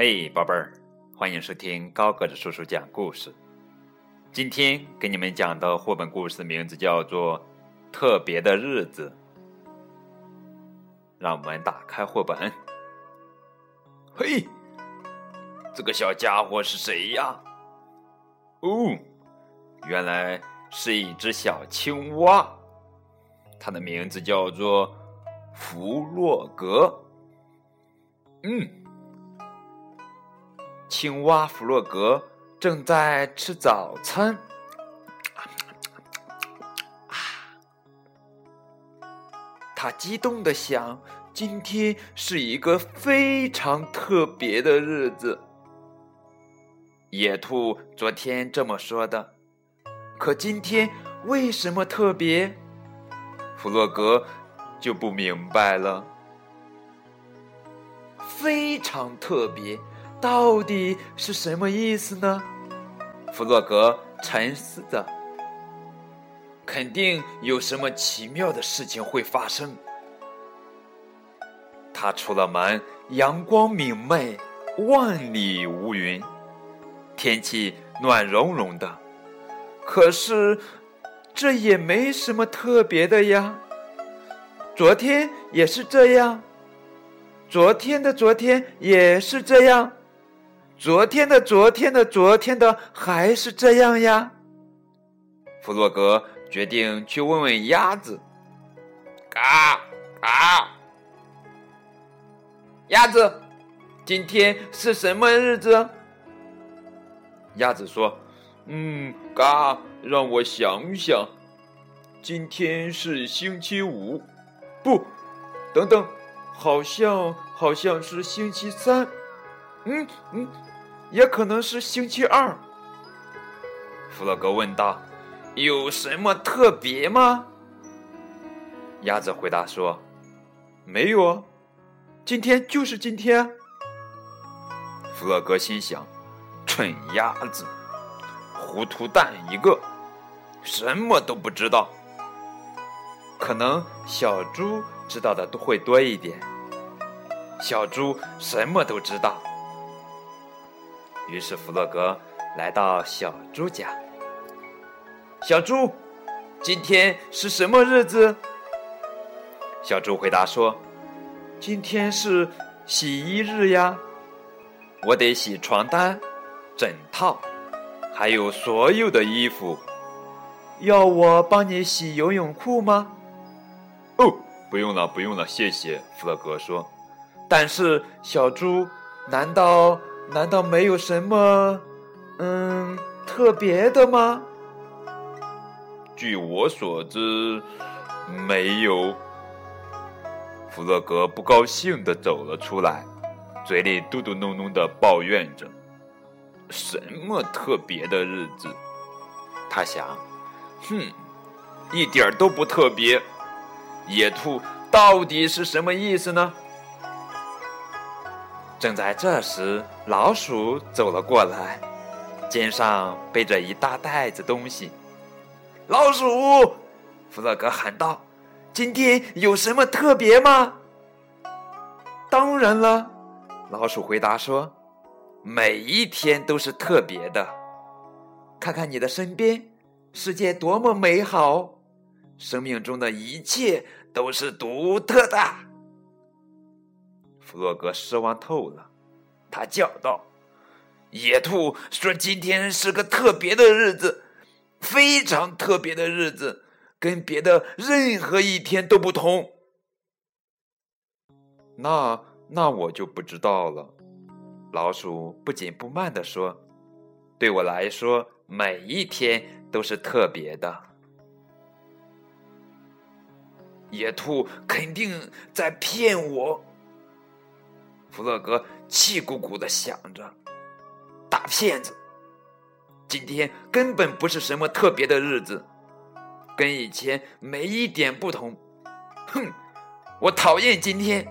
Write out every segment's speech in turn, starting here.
嘿，宝贝儿，欢迎收听高个子叔叔讲故事。今天给你们讲的绘本故事名字叫做《特别的日子》。让我们打开绘本。嘿，这个小家伙是谁呀？哦，原来是一只小青蛙，它的名字叫做弗洛格。嗯。青蛙弗洛格正在吃早餐，他激动的想：今天是一个非常特别的日子。野兔昨天这么说的，可今天为什么特别？弗洛格就不明白了。非常特别。到底是什么意思呢？弗洛格沉思着，肯定有什么奇妙的事情会发生。他出了门，阳光明媚，万里无云，天气暖融融的。可是，这也没什么特别的呀。昨天也是这样，昨天的昨天也是这样。昨天的昨天的昨天的还是这样呀。弗洛格决定去问问鸭子。嘎嘎，鸭子，今天是什么日子？鸭子说：“嗯，嘎，让我想想，今天是星期五，不，等等，好像好像是星期三。嗯嗯。”也可能是星期二。弗洛格问道：“有什么特别吗？”鸭子回答说：“没有啊，今天就是今天。”弗洛格心想：“蠢鸭子，糊涂蛋一个，什么都不知道。可能小猪知道的都会多一点。小猪什么都知道。”于是弗洛格来到小猪家。小猪，今天是什么日子？小猪回答说：“今天是洗衣日呀，我得洗床单、枕套，还有所有的衣服。要我帮你洗游泳裤吗？”“哦，不用了，不用了，谢谢。”弗洛格说。“但是小猪，难道？”难道没有什么，嗯，特别的吗？据我所知，没有。弗洛格不高兴的走了出来，嘴里嘟嘟哝哝的抱怨着：“什么特别的日子？”他想：“哼，一点都不特别。野兔到底是什么意思呢？”正在这时，老鼠走了过来，肩上背着一大袋子东西。老鼠，弗洛格喊道：“今天有什么特别吗？”“当然了。”老鼠回答说，“每一天都是特别的。看看你的身边，世界多么美好，生命中的一切都是独特的。”弗洛格失望透了，他叫道：“野兔说今天是个特别的日子，非常特别的日子，跟别的任何一天都不同。”那那我就不知道了。”老鼠不紧不慢地说：“对我来说，每一天都是特别的。”野兔肯定在骗我。弗洛格气鼓鼓的想着：“大骗子！今天根本不是什么特别的日子，跟以前没一点不同。哼，我讨厌今天。”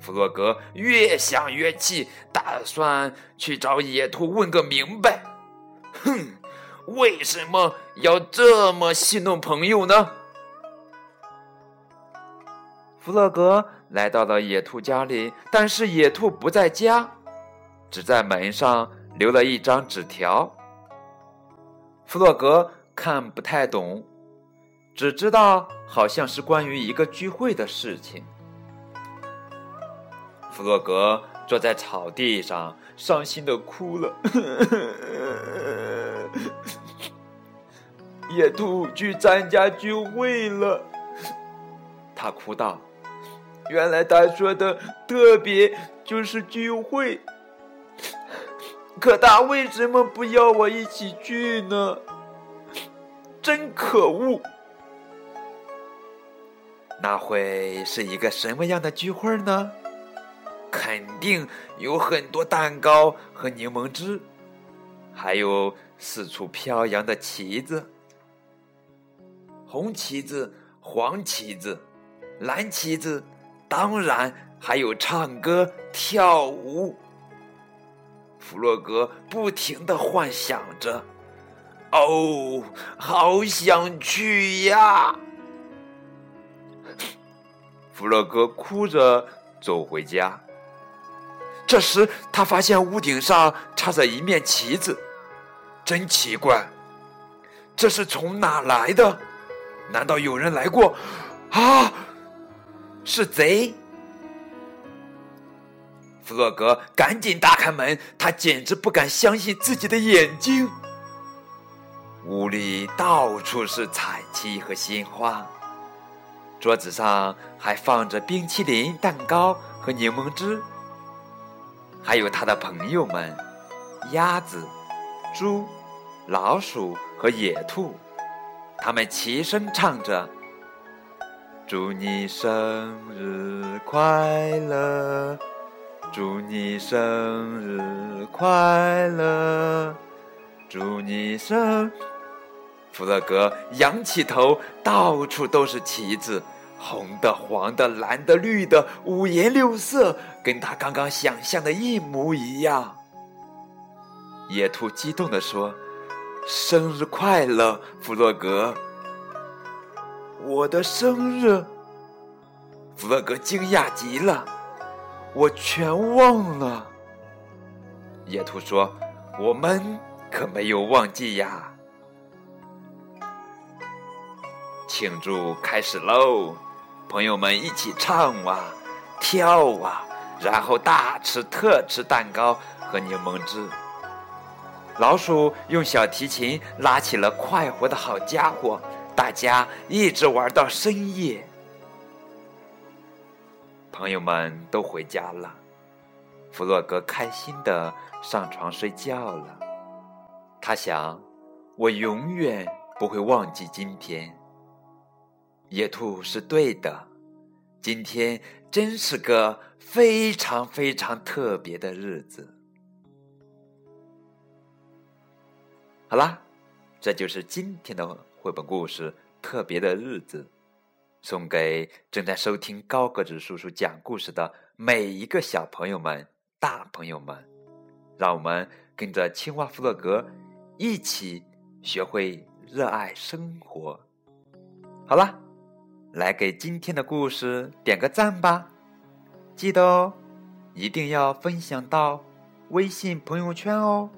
弗洛格越想越气，打算去找野兔问个明白。哼，为什么要这么戏弄朋友呢？弗洛格来到了野兔家里，但是野兔不在家，只在门上留了一张纸条。弗洛格看不太懂，只知道好像是关于一个聚会的事情。弗洛格坐在草地上，伤心的哭了。野兔去参加聚会了，他哭道：“原来他说的特别就是聚会，可他为什么不要我一起去呢？真可恶！那会是一个什么样的聚会呢？肯定有很多蛋糕和柠檬汁，还有四处飘扬的旗子。”红旗子、黄旗子、蓝旗子，当然还有唱歌跳舞。弗洛格不停的幻想着：“哦，好想去呀！”弗洛格哭着走回家。这时，他发现屋顶上插着一面旗子，真奇怪，这是从哪来的？难道有人来过？啊，是贼！弗洛格赶紧打开门，他简直不敢相信自己的眼睛。屋里到处是彩旗和鲜花，桌子上还放着冰淇淋、蛋糕和柠檬汁，还有他的朋友们——鸭子、猪、老鼠和野兔。他们齐声唱着：“祝你生日快乐，祝你生日快乐，祝你生。”弗洛格仰起头，到处都是旗子，红的、黄的、蓝的、绿的，五颜六色，跟他刚刚想象的一模一样。野兔激动地说。生日快乐，弗洛格！我的生日，弗洛格惊讶极了，我全忘了。野兔说：“我们可没有忘记呀。”庆祝开始喽！朋友们一起唱啊，跳啊，然后大吃特吃蛋糕和柠檬汁。老鼠用小提琴拉起了快活的好家伙，大家一直玩到深夜。朋友们都回家了，弗洛格开心的上床睡觉了。他想：我永远不会忘记今天。野兔是对的，今天真是个非常非常特别的日子。好啦，这就是今天的绘本故事《特别的日子》，送给正在收听高个子叔叔讲故事的每一个小朋友们、大朋友们。让我们跟着青蛙弗洛格一起学会热爱生活。好啦，来给今天的故事点个赞吧！记得哦，一定要分享到微信朋友圈哦。